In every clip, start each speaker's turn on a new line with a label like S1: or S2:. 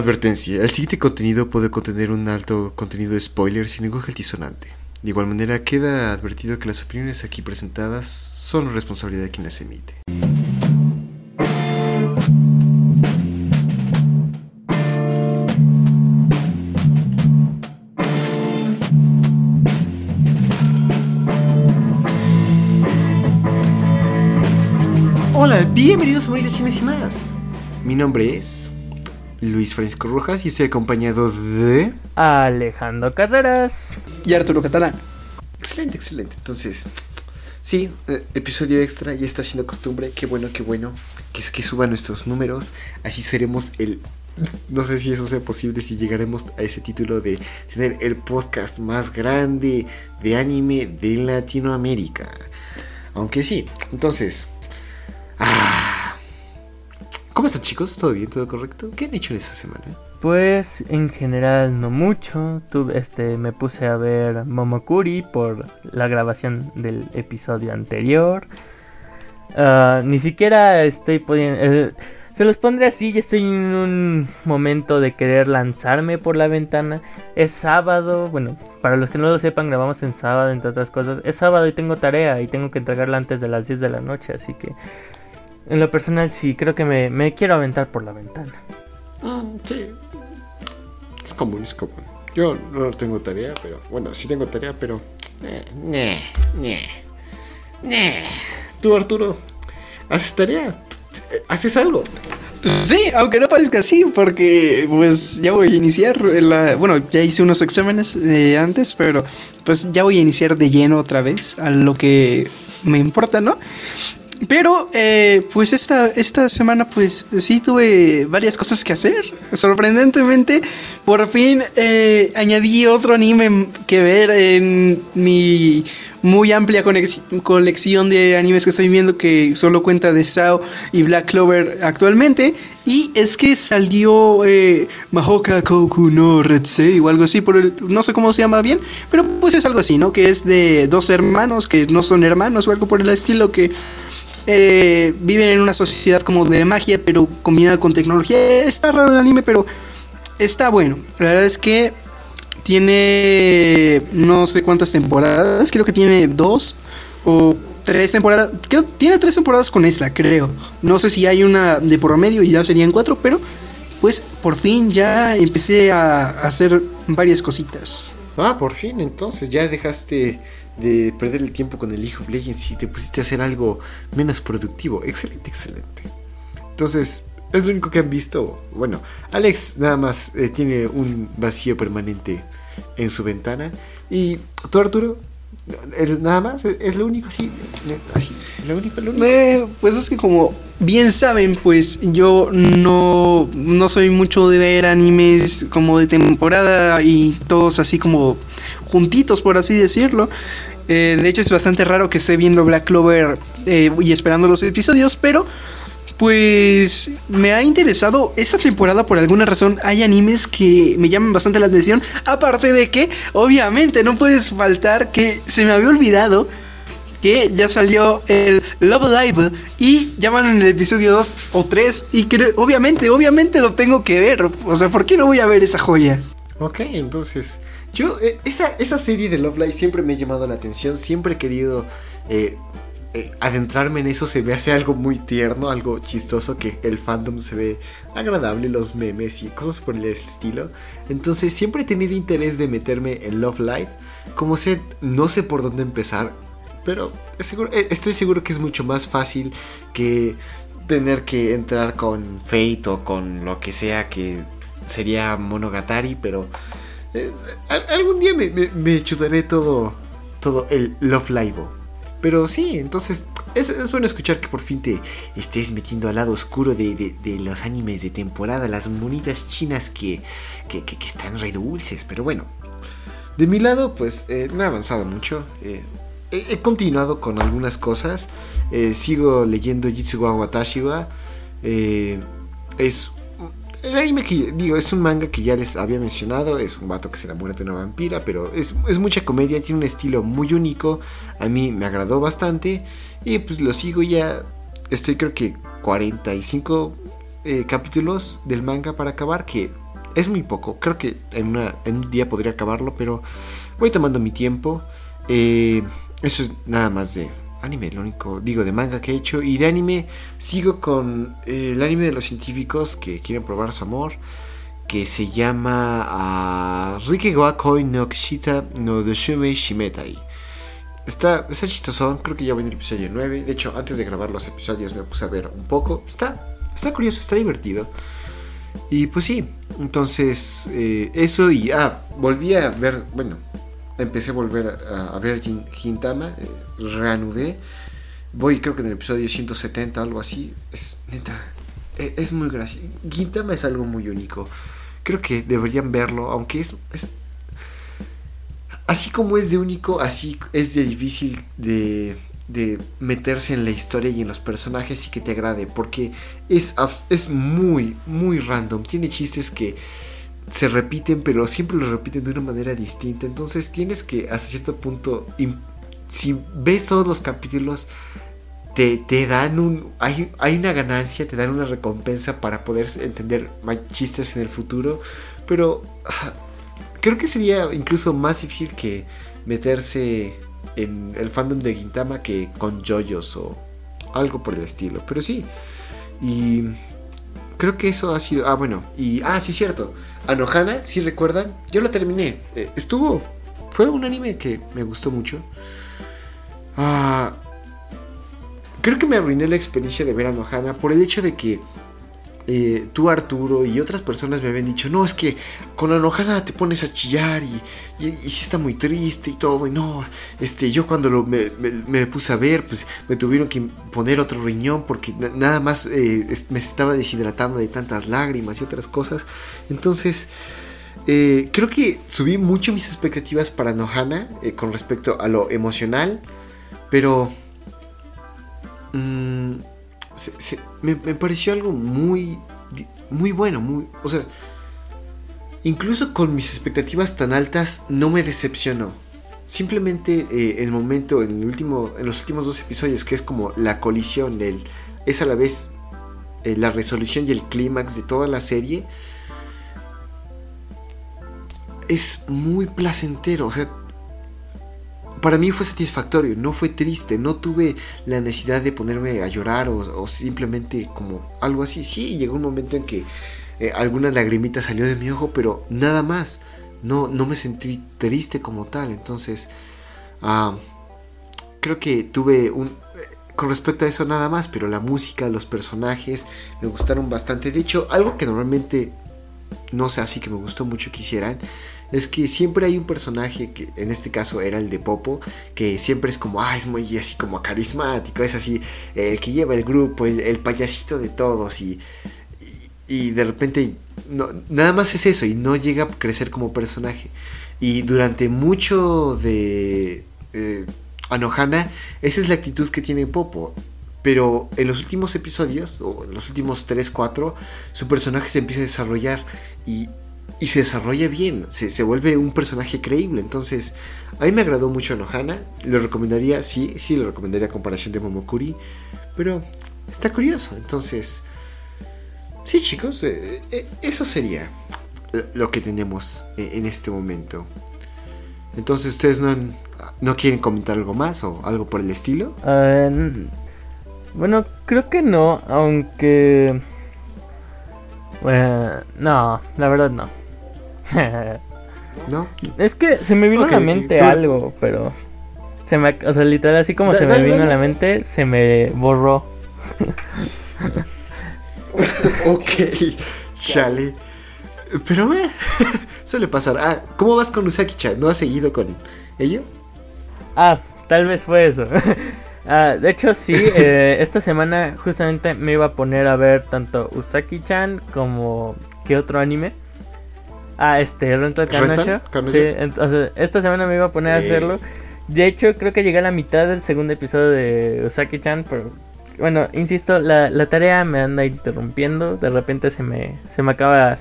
S1: Advertencia, el siguiente contenido puede contener un alto contenido de spoiler sin ningún altisonante. De igual manera, queda advertido que las opiniones aquí presentadas son responsabilidad de quien las emite. Hola, bienvenidos a Moritas Chinas y más. Mi nombre es Luis Francisco Rojas y estoy acompañado de...
S2: Alejandro Carreras.
S3: Y Arturo Catalán.
S1: Excelente, excelente. Entonces, sí, eh, episodio extra, ya está siendo costumbre. Qué bueno, qué bueno. Que es que suban nuestros números. Así seremos el... No sé si eso sea posible, si llegaremos a ese título de tener el podcast más grande de anime de Latinoamérica. Aunque sí, entonces... Ah, ¿Cómo están chicos? ¿Todo bien? ¿Todo correcto? ¿Qué han hecho en esta semana?
S2: Pues en general no mucho. Tuve, este, me puse a ver Momokuri por la grabación del episodio anterior. Ah, ni siquiera estoy pudiendo... eh, se los pondré así, ya estoy en un momento de querer lanzarme por la ventana. Es sábado, bueno, para los que no lo sepan, grabamos en sábado, entre otras cosas. Es sábado y tengo tarea y tengo que entregarla antes de las 10 de la noche, así que en lo personal sí, creo que me, me quiero aventar por la ventana.
S1: Ah, sí. Es común, es común. Yo no tengo tarea, pero... Bueno, sí tengo tarea, pero... Eh, nah, nah, nah. Tú, Arturo, ¿haces tarea? ¿Haces algo?
S3: Sí, aunque no parezca así, porque pues ya voy a iniciar la... Bueno, ya hice unos exámenes eh, antes, pero pues ya voy a iniciar de lleno otra vez a lo que me importa, ¿no? Pero, eh, pues esta, esta semana, pues sí tuve varias cosas que hacer. Sorprendentemente, por fin eh, añadí otro anime que ver en mi muy amplia colección de animes que estoy viendo que solo cuenta de Sao y Black Clover actualmente. Y es que salió eh, Mahoka Koku no Retsei o algo así, por el, no sé cómo se llama bien, pero pues es algo así, ¿no? Que es de dos hermanos que no son hermanos o algo por el estilo que eh, viven en una sociedad como de magia, pero combinada con tecnología. Está raro el anime, pero está bueno. La verdad es que tiene no sé cuántas temporadas, creo que tiene dos o tres temporadas. Creo tiene tres temporadas con esta, creo. No sé si hay una de por medio y ya serían cuatro, pero pues por fin ya empecé a hacer varias cositas.
S1: Ah, por fin, entonces ya dejaste de perder el tiempo con el League of Legends y te pusiste a hacer algo menos productivo. Excelente, excelente. Entonces, es lo único que han visto. Bueno, Alex nada más eh, tiene un vacío permanente en su ventana. Y tú, Arturo, nada más, es, es lo único así. eh, Así, lo único, lo único.
S3: Eh, pues es que como bien saben, pues yo no, no soy mucho de ver animes como de temporada y todos así como juntitos, por así decirlo. Eh, de hecho es bastante raro que esté viendo Black Clover eh, y esperando los episodios, pero pues me ha interesado esta temporada por alguna razón. Hay animes que me llaman bastante la atención. Aparte de que, obviamente, no puedes faltar que se me había olvidado que ya salió el Love Live y ya van en el episodio 2 o 3 y creo, obviamente, obviamente lo tengo que ver. O sea, ¿por qué no voy a ver esa joya?
S1: Ok, entonces, yo, eh, esa, esa serie de Love Live siempre me ha llamado la atención, siempre he querido eh, eh, adentrarme en eso, se me hace algo muy tierno, algo chistoso, que el fandom se ve agradable, los memes y cosas por el estilo. Entonces, siempre he tenido interés de meterme en Love Live, como sé, no sé por dónde empezar, pero estoy seguro que es mucho más fácil que tener que entrar con Fate o con lo que sea que sería Monogatari, pero eh, al- algún día me, me, chutaré todo, todo el Love Live. Pero sí, entonces es, es bueno escuchar que por fin te estés metiendo al lado oscuro de, de- los animes de temporada, las monitas chinas que, que, que- están re dulces. Pero bueno, de mi lado, pues eh, no he avanzado mucho. eh, he, he continuado con algunas cosas. eh, sigo leyendo Jitsu wa Watashi wa. eh, es el anime que digo, es un manga que ya les había mencionado. Es un vato que se enamora de una vampira, pero es, es mucha comedia. Tiene un estilo muy único. A mí me agradó bastante. Y pues lo sigo ya. Estoy creo que 45 eh, capítulos del manga para acabar. Que es muy poco. Creo que en, en un día podría acabarlo, pero voy tomando mi tiempo. Eh, eso es nada más de anime, lo único, digo, de manga que he hecho. Y de anime sigo con eh, el anime de los científicos que quieren probar su amor. Que se llama uh, Rike no Kishita no Doshumei Shimetai. Está, está chistoso, creo que ya voy en el episodio 9. De hecho, antes de grabar los episodios me puse a ver un poco. Está, está curioso, está divertido. Y pues sí, entonces eh, eso y ah, volví a ver, bueno, empecé a volver a, ver Gintama, eh, reanudé. Voy creo que en el episodio 170, algo así. Es neta, es, es muy gracioso. Gintama es algo muy único. Creo que deberían verlo, aunque es, así como es de único, así es de difícil de, de, meterse en la historia y en los personajes y que te agrade, porque es, es muy, muy random. Tiene chistes que se repiten, pero siempre los repiten de una manera distinta. Entonces tienes que, hasta cierto punto, si ves todos los capítulos, te, te, dan un. Hay, hay una ganancia, te dan una recompensa para poder entender más chistes en el futuro. Pero Creo que sería incluso más difícil que meterse en el fandom de Gintama que con JoJo's o algo por el estilo. Pero sí. Y creo que eso ha sido. Ah, bueno. Y. Ah, sí, cierto. Anohana, si recuerdan, yo lo terminé. Eh, estuvo. Fue un anime que me gustó mucho. Ah. Creo que me arruiné la experiencia de ver a Anohana por el hecho de que eh, tú Arturo y otras personas me habían dicho, no, es que con la enojada te pones a chillar y, y, sí está muy triste y todo, y no, este, yo cuando lo, me, puse a ver, pues me tuvieron que poner otro riñón porque nada más eh, me estaba deshidratando de tantas lágrimas y otras cosas, entonces... Eh, creo que subí mucho mis expectativas para Nohana con respecto a lo emocional, pero mm, me, pareció algo muy, muy bueno, muy, o sea, incluso con mis expectativas tan altas no me decepcionó. Simplemente eh, el momento, en, el último, en los últimos dos episodios, que es como la colisión, el, es a la vez eh, la resolución y el clímax de toda la serie, es muy placentero. O sea, para mí fue satisfactorio, no fue triste, no tuve la necesidad de ponerme a llorar o, simplemente como algo así. Sí, llegó un momento en que eh, alguna lagrimita salió de mi ojo, pero nada más. No, no me sentí triste como tal. Entonces, ah, creo que tuve un... Con respecto a eso nada más, pero la música, los personajes me gustaron bastante. De hecho, algo que normalmente no sé, así que me gustó mucho que hicieran es que siempre hay un personaje que en este caso era el de Popo, que siempre es como, ah, es muy así como carismático, es así, el que lleva el grupo, el, payasito de todos y, y, de repente no, nada más es eso y no llega a crecer como personaje. Y durante mucho de eh, Anohana, esa es la actitud que tiene Popo. Pero en los últimos episodios, o en los últimos 3, 4, su personaje se empieza a desarrollar y y se desarrolla bien, se, vuelve un personaje creíble. Entonces, a mí me agradó mucho Nohana, lo recomendaría, sí, sí, lo recomendaría a comparación de Momokuri, pero está curioso. Entonces, sí, chicos, eh, eh, eso sería lo que tenemos eh, en este momento. Entonces, ¿ustedes no, no quieren comentar algo más o algo por el estilo?
S2: bueno, creo que no, aunque... Bueno, no, la verdad no.
S1: ¿No?
S2: Es que se me vino a la mente algo, pero. Se me, o sea, literal, así como se me vino a la mente, se me borró.
S1: ok, chale. Pero, eh, suele pasar. Ah, ¿cómo vas con Usaki-chan? ¿No has seguido con ello?
S2: Ah, tal vez fue eso. ah, de hecho, sí, eh, esta semana justamente me iba a poner a ver tanto Usaki-chan como. ¿Qué otro anime? Ah, este, Rental Carnage. Sí, entonces esta semana me iba a poner a hacerlo. De hecho, creo que llegué a la mitad del segundo episodio de Usaki-chan, pero bueno, insisto, la, la, tarea me anda interrumpiendo. De repente se me, se me acaba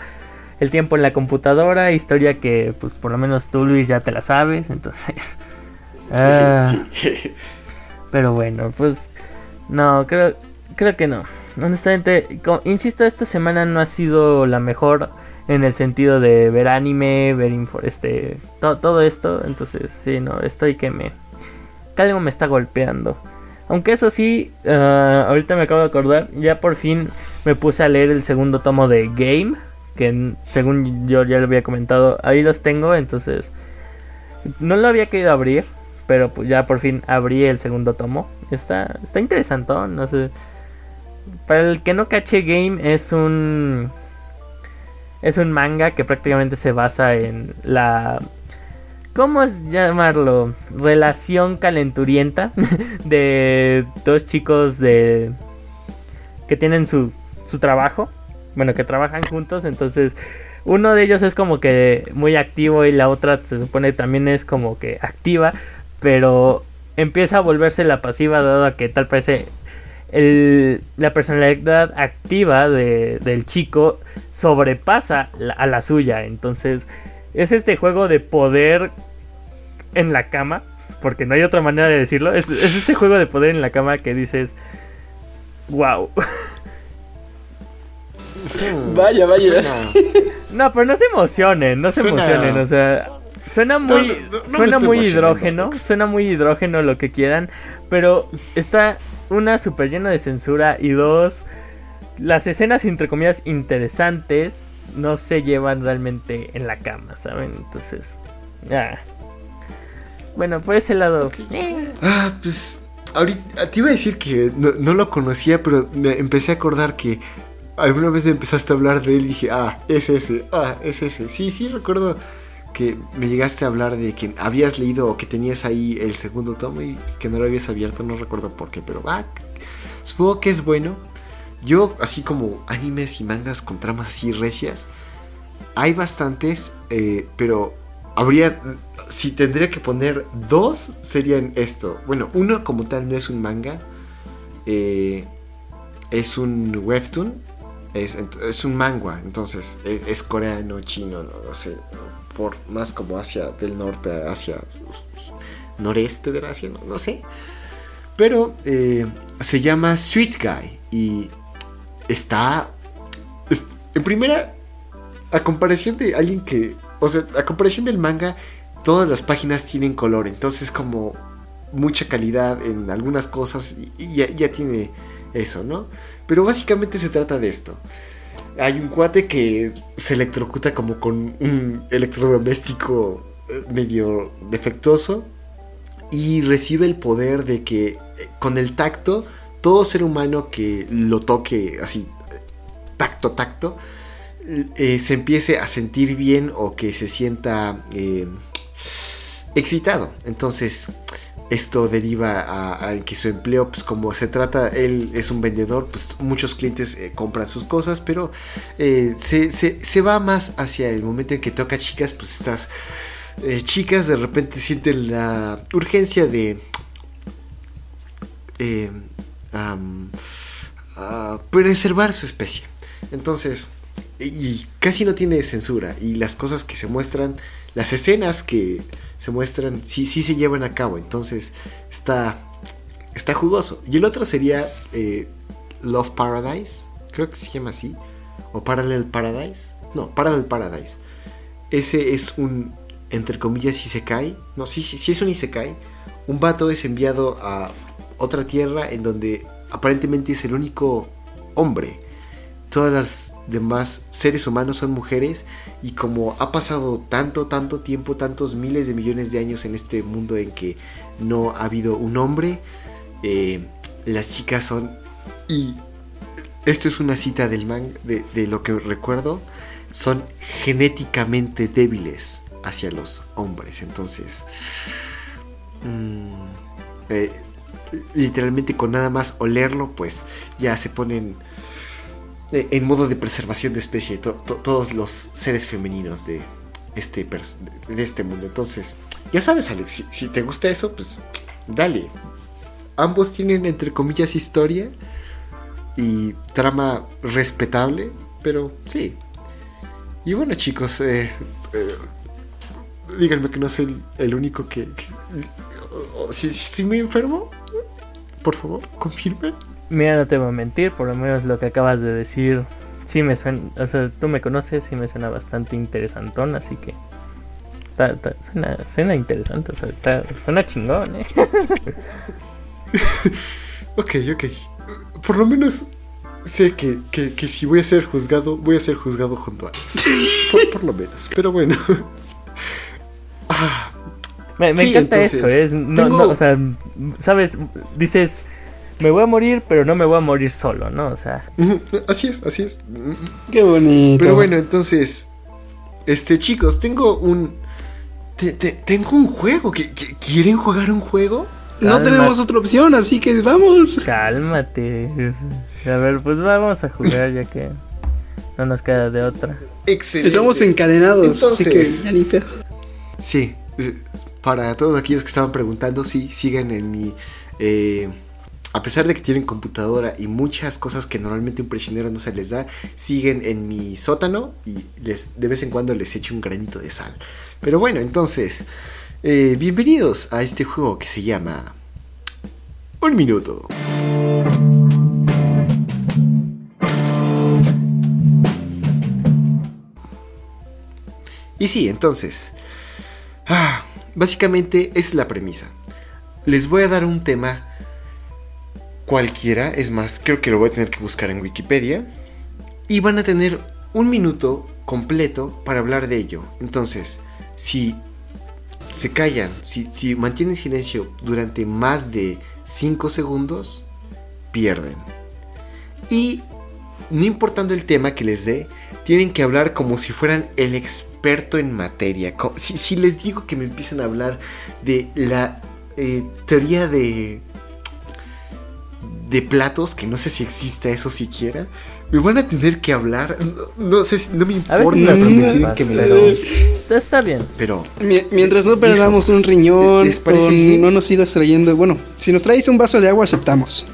S2: el tiempo en la computadora. Historia que, pues, por lo menos tú, Luis, ya te la sabes. Entonces. Ah, pero bueno, pues. No, creo, creo que no. Honestamente, insisto, esta semana no ha sido la mejor en el sentido de ver anime, ver este, todo esto. Entonces, sí, no, estoy que me... Que me está golpeando. Aunque eso sí, ah, ahorita me acabo de acordar, ya por fin me puse a leer el segundo tomo de Game, que según yo ya lo había comentado, ahí los tengo, entonces no lo había querido abrir, pero pues ya por fin abrí el segundo tomo. Está, está interesante, no sé. Para el que no cache Game es un es un manga que prácticamente se basa en la ¿cómo es llamarlo? relación calenturienta de dos chicos de que tienen su su trabajo, bueno, que trabajan juntos, entonces uno de ellos es como que muy activo y la otra se supone también es como que activa, pero empieza a volverse la pasiva dado que tal parece la personalidad activa del chico sobrepasa a la suya. Entonces es este juego de poder en la cama, porque no hay otra manera de decirlo. Es, es este juego de poder en la cama que dices, wow.
S3: Vaya, vaya.
S2: No, pero no se emocionen, no se emocionen, o sea, suena muy suena muy hidrógeno, suena muy hidrógeno lo que quieran, pero está una súper lleno de censura y dos las escenas entre comillas interesantes no se llevan realmente en la cama, ¿saben? Entonces, ah. Bueno, por ese lado.
S1: Ah, pues ahorita te iba a decir que no, no, lo conocía, pero me empecé a acordar que alguna vez me empezaste a hablar de él y dije, ah, es ese, ah, es ese. Sí, sí, recuerdo que me llegaste a hablar de que habías leído o que tenías ahí el segundo tomo y que no lo habías abierto, no recuerdo por qué, pero ah, supongo que es bueno. Yo, así como animes y mangas con tramas así recias, hay bastantes, eh, pero habría, si tendría que poner dos, serían esto. Bueno, uno como tal no es un manga, eh, es un webtoon es, un manga, entonces e, es, coreano, chino, no, sé, más como hacia del norte, hacia noreste de Asia, no, sé. Pero eh, se llama Sweet Guy y está, en primera, a comparación de alguien que, o sea, a comparación del manga, todas las páginas tienen color, entonces como mucha calidad en algunas cosas y ya, ya tiene eso, ¿no? Pero básicamente se trata de esto. Hay un cuate que se electrocuta como con un electrodoméstico eh, medio defectuoso y recibe el poder de que eh, con el tacto todo ser humano que lo toque así tacto tacto eh, se empiece a sentir bien o que se sienta excitado. Entonces esto deriva a, que su empleo, pues como se trata, él es un vendedor, pues muchos clientes eh, compran sus cosas, pero eh, se, va más hacia el momento en que toca chicas, pues estas eh, chicas de repente sienten la urgencia de preservar su especie. Entonces, y casi no tiene censura, y las cosas que se muestran, las escenas que se muestran, sí, sí se llevan a cabo. Entonces está, está jugoso. Y el otro sería eh, Love Paradise, creo que se llama así. O Parallel Paradise. No, Parallel Paradise. Ese es un, entre comillas, Isekai. No, sí, sí, sí es un Isekai. Un vato es enviado a otra tierra en donde aparentemente es el único hombre todas las demás seres humanos son mujeres y como ha pasado tanto, tanto tiempo, tantos miles de millones de años en este mundo en que no ha habido un hombre, eh, las chicas son... Y esto es una cita del man, de, lo que recuerdo, son genéticamente débiles hacia los hombres. Entonces, mm, eh, literalmente con nada más olerlo, pues ya se ponen en modo de preservación de especie, todos los seres femeninos de este, de este mundo. Entonces, ya sabes, Alex, si, te gusta eso, pues dale. Ambos tienen, entre comillas, historia y trama respetable, pero sí. Y bueno, chicos, eh, eh, díganme que no soy el, único que... si, estoy muy enfermo, por favor, confirmen.
S2: Mira, no te voy a mentir, por lo menos lo que acabas de decir sí me suena, o sea, tú me conoces, sí me suena bastante interesantón, así que está, está- suena, suena interesante, o sea, está, suena chingón, ¿eh?
S1: Ok, ok. Por lo menos sé que, que, que si voy a ser juzgado, voy a ser juzgado junto a Alex. Por, por lo menos. Pero bueno. Ah,
S2: Me, me
S1: Sí,
S2: encanta
S1: entonces,
S2: eso, es, no,
S1: tengo-
S2: no, o sea, sabes, dices, me voy a morir, pero no me voy a morir solo, ¿no? O sea,
S1: así es, así es.
S3: Qué bonito.
S1: Pero bueno, entonces. Este, chicos, tengo un. te- te- tengo un juego. ¿Qui- qui- ¿Quieren jugar un juego?
S3: No tenemos otra opción, así que vamos.
S2: cálmate. A ver, pues vamos a jugar ya que no nos queda de otra.
S1: Excelente.
S3: Estamos encadenados, así que
S1: Entonces-
S3: ya ni pedo.
S1: Sí, para todos aquellos que estaban preguntando, sí, sigan en mi... eh, a pesar de que tienen computadora y muchas cosas que normalmente un prisionero no se les da, siguen en mi sótano y les, de vez en cuando les echo un granito de sal. Pero bueno, entonces, eh, bienvenidos a este juego que se llama... Un minuto. Y sí, entonces, Ah, básicamente esa es la premisa. Les voy a dar un tema cualquiera, es más, creo que lo voy a tener que buscar en Wikipedia. Y van a tener un minuto completo para hablar de ello. Entonces, si se callan, si, si mantienen silencio durante más de 5 segundos, pierden. Y no importando el tema que les dé, tienen que hablar como si fueran el experto en materia. Si les digo que me empiezan a hablar de la eh, teoría de de platos, que no sé si exista eso siquiera, me van a tener que hablar. No, no sé, si- no me importa si me
S2: temas,
S1: que me
S2: pero está bien.
S1: pero
S3: Mi- Mientras no perdamos un riñón,
S1: ¿Les parece
S3: o no nos sigas trayendo. Bueno, si nos traes un vaso de agua, aceptamos.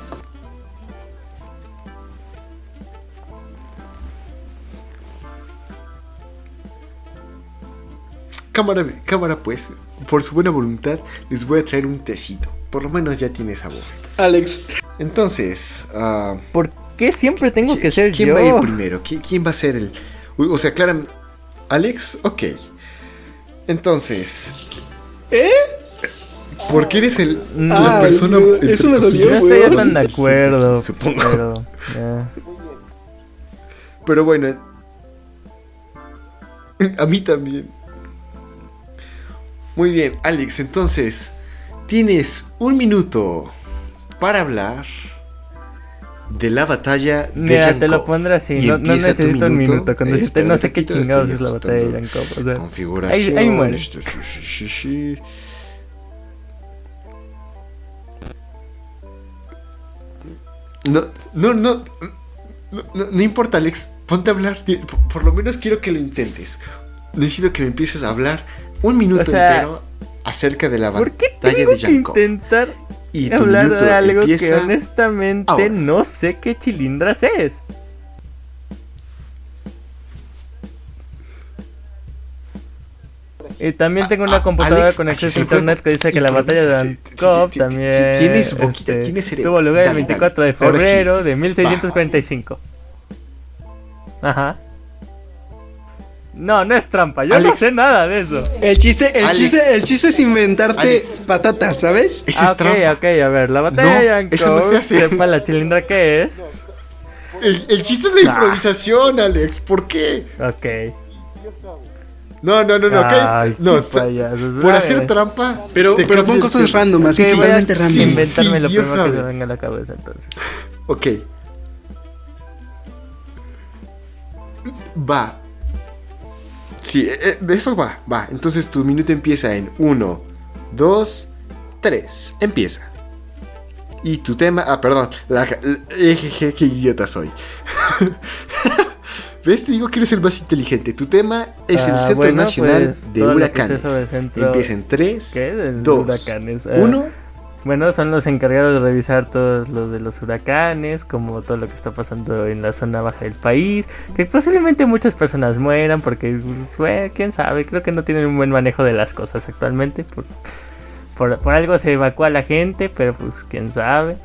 S1: cámara, cámara pues, por su buena voluntad, les voy a traer un tecito. Por lo menos ya tiene sabor.
S3: Alex,
S1: Entonces, ah,
S2: ¿Por qué siempre tengo
S1: ¿qui-
S2: que ser
S1: ¿quién
S2: yo?
S1: va a ir primero? ¿Qui- ¿Quién va a ser el...? O sea, claramente... ¿Alex? Ok. Entonces,
S3: ¿eh?
S1: porque eres el, la
S3: Ah,
S1: persona...
S3: no,
S1: entre
S3: eso me dolió,
S2: No estoy tan de acuerdo,
S1: supongo.
S2: pero... ya.
S1: Pero bueno. A mí también. Muy bien, Alex, entonces tienes un minuto para hablar de la batalla de
S2: Mira, te lo pondré así,
S1: Y
S2: no, no necesito un minuto. Cuando dijiste no sé qué chingados es la batalla de Yankov. O sea,
S1: Configuración.
S2: ahí, ahí
S1: esto, shi, shi, shi, shi. No, no, no, no, no, importa, Alex. Ponte a hablar. Por, por lo menos quiero que lo intentes. Necesito que me empieces a hablar un minuto
S2: O sea,
S1: entero acerca de la
S2: ¿Por qué
S1: batalla
S2: tengo
S1: de
S2: que intentar
S1: Y tu
S2: hablar de algo
S1: empieza
S2: que honestamente
S1: ahora.
S2: no sé qué chilindras es? Y también tengo una
S1: Ah,
S2: computadora
S1: Alex,
S2: con acceso a internet que dice que la batalla de
S1: ti-
S2: también
S1: tienes boquita,
S2: este,
S1: tienes
S2: tuvo lugar el
S1: Dale,
S2: 24
S1: dale.
S2: de
S1: sí.
S2: febrero de 1645. Ajá. No, no es trampa, yo no sé nada de eso.
S3: el chiste, el
S1: Alex.
S3: chiste, el chiste es inventarte
S1: Alex.
S3: patatas, ¿sabes?
S1: Esa
S2: Ah,
S1: es
S2: ok,
S1: trampa.
S2: ok, a ver, la batalla de
S1: No, eso no se hace.
S2: sepa la chilindra que es.
S1: El, el chiste es la improvisación, Alex. ¿Por qué?
S2: Ok.
S1: No, no, no, no. ¿qué?
S2: Ay,
S1: no,
S2: qué
S1: sa-
S2: payasos.
S1: por hacer trampa.
S3: Pero,
S1: te
S3: pero pon cosas random, así
S2: Ok, voy a
S3: totalmente random.
S2: inventarme
S1: Sí,
S2: lo primero que se venga a la cabeza entonces.
S1: Ok. Va. Sí, eh, eh, eso va, va. Entonces tu minuto empieza en 1, 2, 3. Empieza. Y tu tema. Ah, perdón. La, ejeje, qué idiota soy. ¿Ves? Te digo que eres el más inteligente. Tu tema es el
S2: Ah,
S1: Centro
S2: bueno,
S1: Nacional
S2: pues,
S1: de Huracanes.
S2: el centro-
S1: Empieza en 3,
S2: ¿Qué? De los
S1: 2,
S2: huracanes. Ah,
S1: 1.
S2: Bueno, son los encargados de revisar todo lo de los huracanes, como todo lo que está pasando en la zona baja del país, que posiblemente muchas personas mueran porque, pues, bueno, quién sabe, creo que no tienen un buen manejo de las cosas actualmente, por, por, por algo se evacúa la gente, pero pues quién sabe.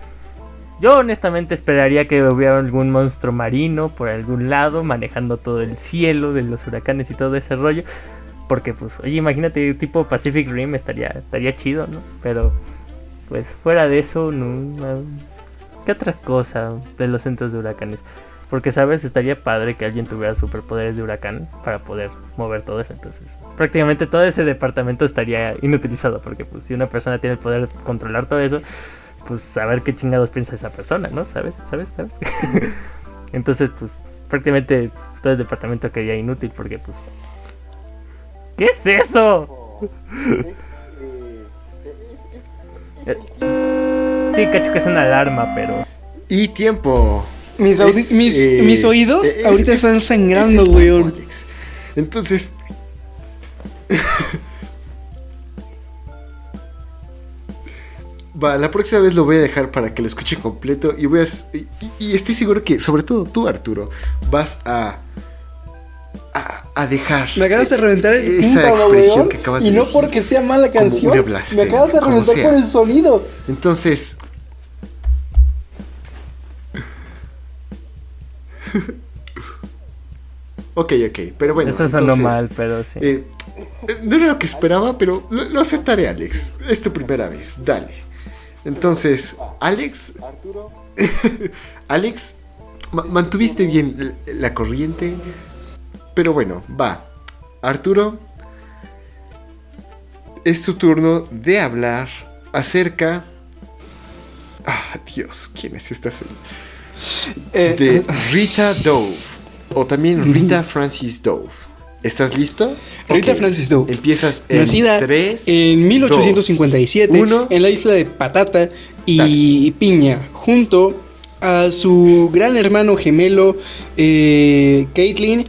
S2: Yo honestamente esperaría que hubiera algún monstruo marino por algún lado manejando todo el cielo de los huracanes y todo ese rollo. Porque pues, oye, imagínate, tipo Pacific Rim estaría, estaría chido, ¿no? Pero pues fuera de eso, no, ¿Qué otra cosa de los centros de huracanes? Porque, ¿sabes? Estaría padre que alguien tuviera superpoderes de huracán para poder mover todo eso. Entonces, prácticamente todo ese departamento estaría inutilizado. Porque, pues, si una persona tiene el poder de controlar todo eso, pues, saber qué chingados piensa esa persona, ¿no? ¿Sabes? ¿Sabes? ¿Sabes? Entonces, pues, prácticamente todo el departamento quedaría inútil. Porque, pues. ¿Qué es eso?
S1: Es,
S2: Sí, cacho que es una alarma, pero.
S1: Y tiempo.
S3: Mis, audi-
S1: Es,
S3: mis,
S1: eh,
S3: mis oídos
S1: es-
S3: ahorita
S1: es-
S3: están sangrando,
S1: Alex. Entonces. Va, la próxima vez lo voy a dejar para que lo escuchen completo y voy a... y estoy seguro que, sobre todo tú, Arturo, vas a... A, a dejar...
S3: Me acabas de reventar el
S1: esa expresión que acabas
S3: Y
S1: de
S3: no
S1: decir.
S3: porque sea mala canción. Me acabas de reventar
S1: sea.
S3: por el sonido.
S1: Entonces... ok, ok, pero bueno.
S2: eso sonó
S1: entonces,
S2: mal, pero sí.
S1: eh, no era lo que esperaba, pero lo, lo aceptaré, Alex. Es tu primera vez, dale. Entonces, Alex... Alex, ma- mantuviste bien la corriente, pero bueno, va. Arturo, es tu turno de hablar acerca... Ah, Dios, ¿quién es esta señora?
S3: Eh,
S1: De Rita Dove, o también Rita Francis Dove. ¿Estás listo?
S3: Rita Francis Dove.
S1: Empiezas en
S3: Nacida
S1: 3,
S3: en 1857
S1: uno.
S3: en la isla de Patata y Piña, junto a su gran hermano gemelo eh, Caitlin,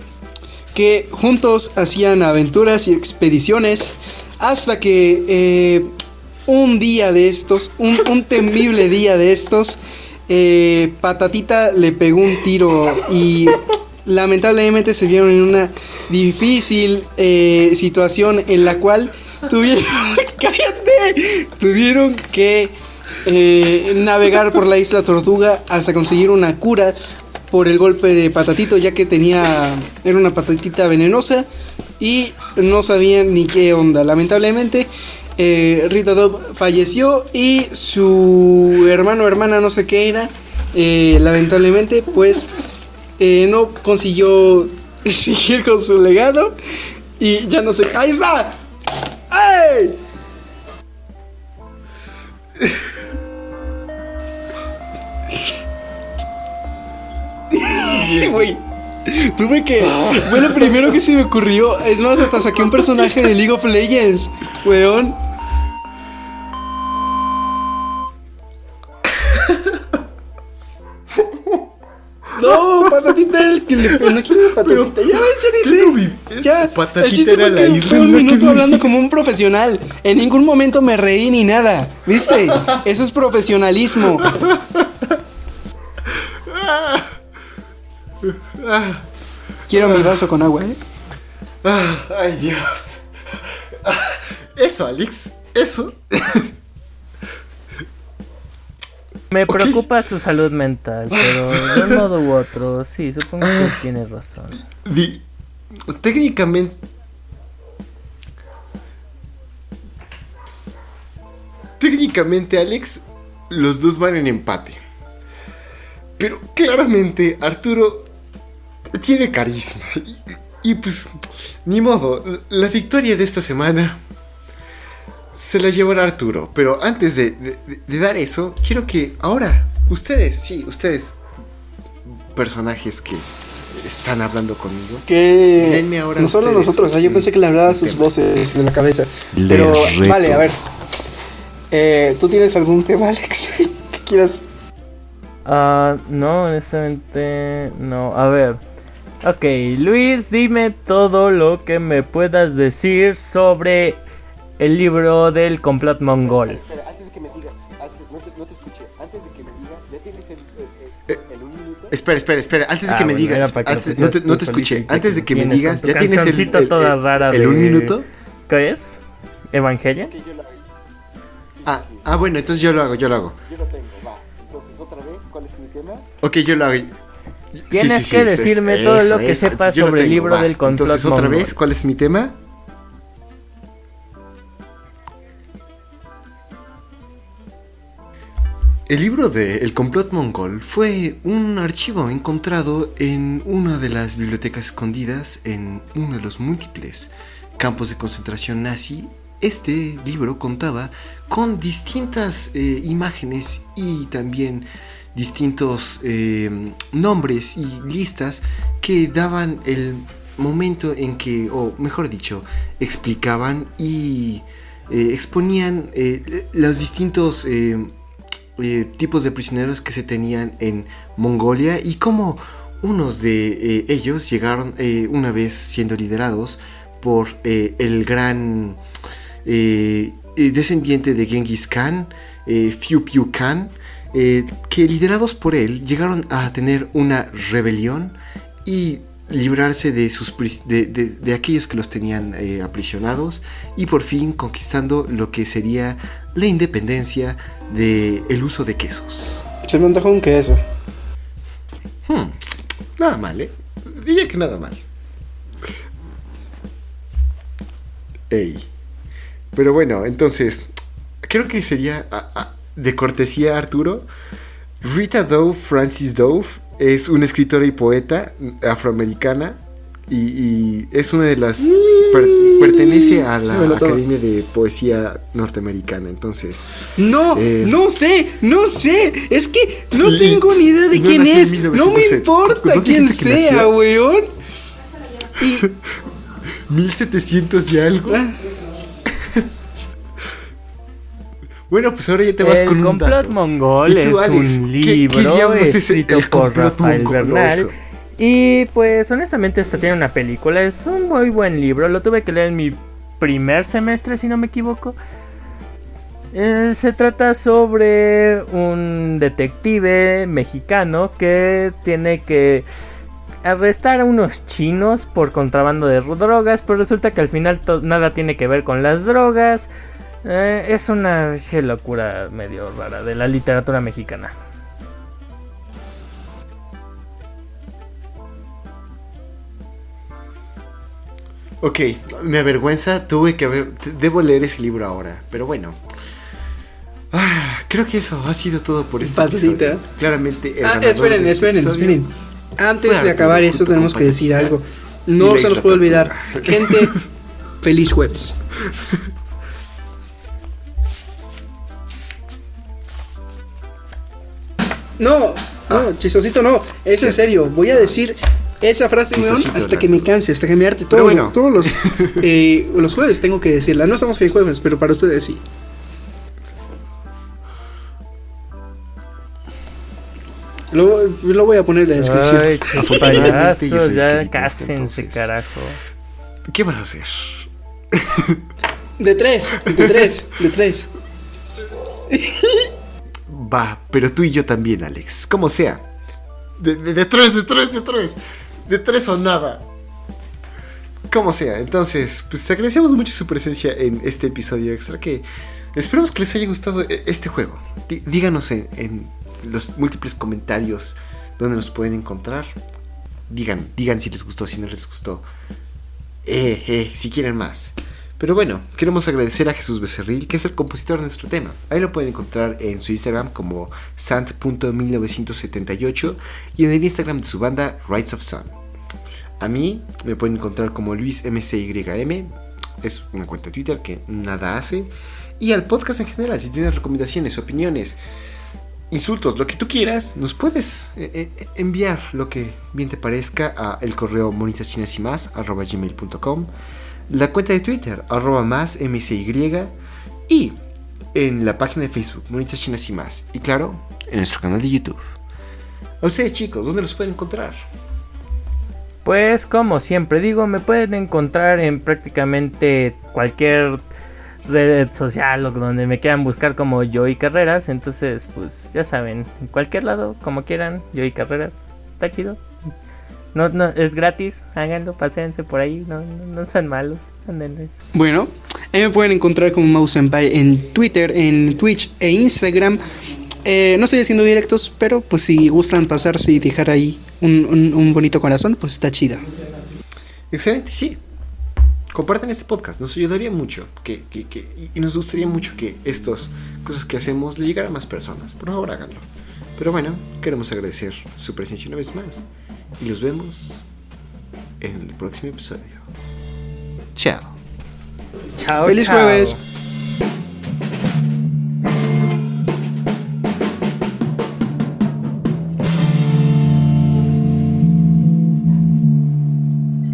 S3: que juntos hacían aventuras y expediciones hasta que eh, un día de estos, un, un temible día de estos, eh, Patatita le pegó un tiro y lamentablemente se vieron en una difícil eh, situación en la cual tuvieron, cállate, tuvieron que eh, navegar por la isla Tortuga hasta conseguir una cura por el golpe de patatito ya que tenía era una patatita venenosa y no sabían ni qué onda. Lamentablemente eh, Rita Dove falleció y su hermano o hermana no sé qué era eh, lamentablemente pues eh, no consiguió seguir con su legado y ya no sé ahí está ¡Ey! Güey, tuve que. Fue lo primero que se me ocurrió. Es más, hasta saqué un personaje de League of Legends, weón. No, patatita era el que le. No quiero patatita. ya ya
S1: Pero
S3: ni
S1: mi-
S3: sé. Ya.
S1: Patatita
S3: el chiste
S1: era
S3: fue
S1: la
S3: que
S1: isla,
S3: Fue un minuto
S1: vi.
S3: hablando como un profesional. En ningún momento me reí ni nada. ¿Viste? Eso es profesionalismo. Quiero mi vaso con agua, ¿eh?
S1: Ah, ay, Dios. Ah, Eso, Alex. Eso.
S2: Me preocupa su salud mental, pero de un modo u otro, sí, supongo que tiene razón.
S1: Di- técnicamente. Técnicamente, Alex, los dos van en empate. Pero claramente, Arturo tiene carisma. Y, y, pues, ni modo. La victoria de esta semana se la llevará Arturo. Pero antes de, de- de dar eso, quiero que ahora, ustedes, sí, ustedes, personajes que están hablando conmigo,
S3: Que
S1: Denme ahora
S3: no solo nosotros, yo pensé que le hablaba sus
S1: tema.
S3: voces de la cabeza.
S1: Les
S3: Pero
S1: reto.
S3: vale, a ver. Eh, ¿Tú tienes algún tema, Alex? que quieras?
S2: Ah, no, honestamente, no. A ver. Ok, Luis, dime todo lo que me puedas decir sobre el libro del complot mongol.
S4: Espera, antes de que me digas, antes- no, te, no te escuché, antes de que me digas, ¿ya tienes el, el, el- el un minuto?
S1: Espera, espera, espera. Antes de
S2: Ah,
S1: que me
S2: bueno, era
S1: digas. antes- no te, no te escuché. Antes de que me digas, ya tienes el, el-
S2: toda
S1: el-
S2: rara
S1: el un
S2: de-
S1: minuto.
S2: ¿Qué es? ¿Evangelia?
S4: Que yo la... Sí,
S1: Ah,
S4: sí, sí,
S1: ah, bueno, entonces yo lo hago, yo lo hago.
S4: yo lo tengo, va. Entonces, otra vez, cuál es mi tema?
S1: Ok, yo lo hago.
S2: Tienes que decirme todo lo que sepas sobre el libro
S1: va.
S2: del complot
S1: Entonces, otra
S2: mongol.
S1: vez, ¿cuál es mi tema? El libro de El complot mongol fue un archivo encontrado en una de las bibliotecas escondidas en uno de los múltiples campos de concentración nazi. Este libro contaba con distintas eh, imágenes y también distintos eh, nombres y listas que daban el momento en que, o mejor dicho, explicaban y eh, exponían eh, los distintos tipos de prisioneros que se tenían en Mongolia y cómo unos de ellos llegaron una vez siendo liderados por el gran descendiente de Genghis Khan, Fiu Piu Khan, eh, que liderados por él llegaron a tener una rebelión y librarse de, sus, de, de- de aquellos que los tenían eh, aprisionados y por fin conquistando lo que sería la independencia del el uso de quesos.
S3: Se me antojó un queso.
S1: Hmm, nada mal, ¿eh? Diría que nada mal. Ey. Pero bueno, entonces, creo que sería a- a- de cortesía Arturo. Rita Dove, Francis Dove, es una escritora y poeta afroamericana y, y es una de las... per- pertenece a la. Academia de Poesía Norteamericana, entonces...
S3: No,
S1: Eh.
S3: no sé, no sé. Es que no tengo ni idea de
S1: no
S3: quién es. No me
S1: 1900.
S3: importa
S1: ¿Cuándo
S3: quién sea, weón. Y
S1: 1700 y algo. Bueno, pues ahora ya te vas
S2: el
S1: con un
S2: complot
S1: dato.
S2: mongol
S1: ¿Y tú,
S2: es
S1: Alex?
S2: un
S1: ¿Qué- qué
S2: libro
S1: diablos es
S2: escrito
S1: el
S2: por Rafael Bernal. Y pues honestamente hasta tiene una película, es un muy buen libro, lo tuve que leer en mi primer semestre si no me equivoco. Eh, se trata sobre un detective mexicano que tiene que arrestar a unos chinos por contrabando de drogas, pero resulta que al final nada tiene que ver con las drogas. Eh, es una locura medio rara de la literatura mexicana.
S1: Ok, me avergüenza, tuve que ver, debo leer ese libro ahora, pero bueno. Ah, creo que eso ha sido todo por este
S3: Patita.
S1: episodio. Claramente el
S3: ah, esperen,
S1: de este
S3: esperen,
S1: episodio
S3: esperen. Antes
S1: fue
S3: de acabar esto tenemos que decir algo. No se nos puede olvidar. Gente, feliz jueves. No, no, chistosito no. Es en serio. Voy a decir esa frase, weón, hasta que me canse, hasta que me arte. Todo,
S1: bueno.
S3: Todos los, eh, los jueves tengo que decirla. No estamos feliz jueves, pero para ustedes sí. Lo, lo voy a poner en la descripción.
S2: Ay, payasos, ya cásense, carajo.
S1: ¿Qué vas a hacer?
S3: De tres, de tres, de tres.
S1: Va, pero tú y yo también, Alex. Como sea. De, de- de tres, de tres, de tres. De tres o nada. Como sea. Entonces, pues agradecemos mucho su presencia en este episodio extra. Que esperemos que les haya gustado e- este juego. Dí- Díganos en, en los múltiples comentarios donde nos pueden encontrar. Digan, digan si les gustó, si no les gustó. Eh, eh, si quieren más. Pero bueno, queremos agradecer a Jesús Becerril, que es el compositor de nuestro tema. Ahí lo pueden encontrar en su Instagram como sant.1978 y en el Instagram de su banda Rights of Sun. A mí me pueden encontrar como LuisMCYM, es una cuenta de Twitter que nada hace. Y al podcast en general, si tienes recomendaciones, opiniones, insultos, lo que tú quieras, nos puedes eh, eh, enviar lo que bien te parezca a el correo monitaschines la cuenta de Twitter arroba más mcy y en la página de Facebook Monitas Chinas y más y claro en nuestro canal de YouTube. A ustedes chicos, ¿dónde los pueden encontrar?
S2: Pues como siempre digo, me pueden encontrar en prácticamente cualquier red social o donde me quieran buscar como yo y Carreras. Entonces, pues ya saben, en cualquier lado, como quieran, yo y Carreras. Está chido. No, no, es gratis, háganlo, paséense por ahí, no, no, no sean malos, ándenles.
S3: Bueno, ahí me pueden encontrar como Mouse Senpai en Twitter, en Twitch e Instagram. Eh, no estoy haciendo directos, pero pues si gustan pasarse y dejar ahí un, un- un bonito corazón, pues está chida.
S1: Excelente, sí. Compartan este podcast, nos ayudaría mucho que, que- y nos gustaría mucho que estas cosas que hacemos le llegara a más personas. Por favor, háganlo. Pero bueno, queremos agradecer su presencia una vez más y los vemos en el próximo episodio. Chao.
S2: Chao,
S3: ¡Feliz
S2: chao.
S3: jueves!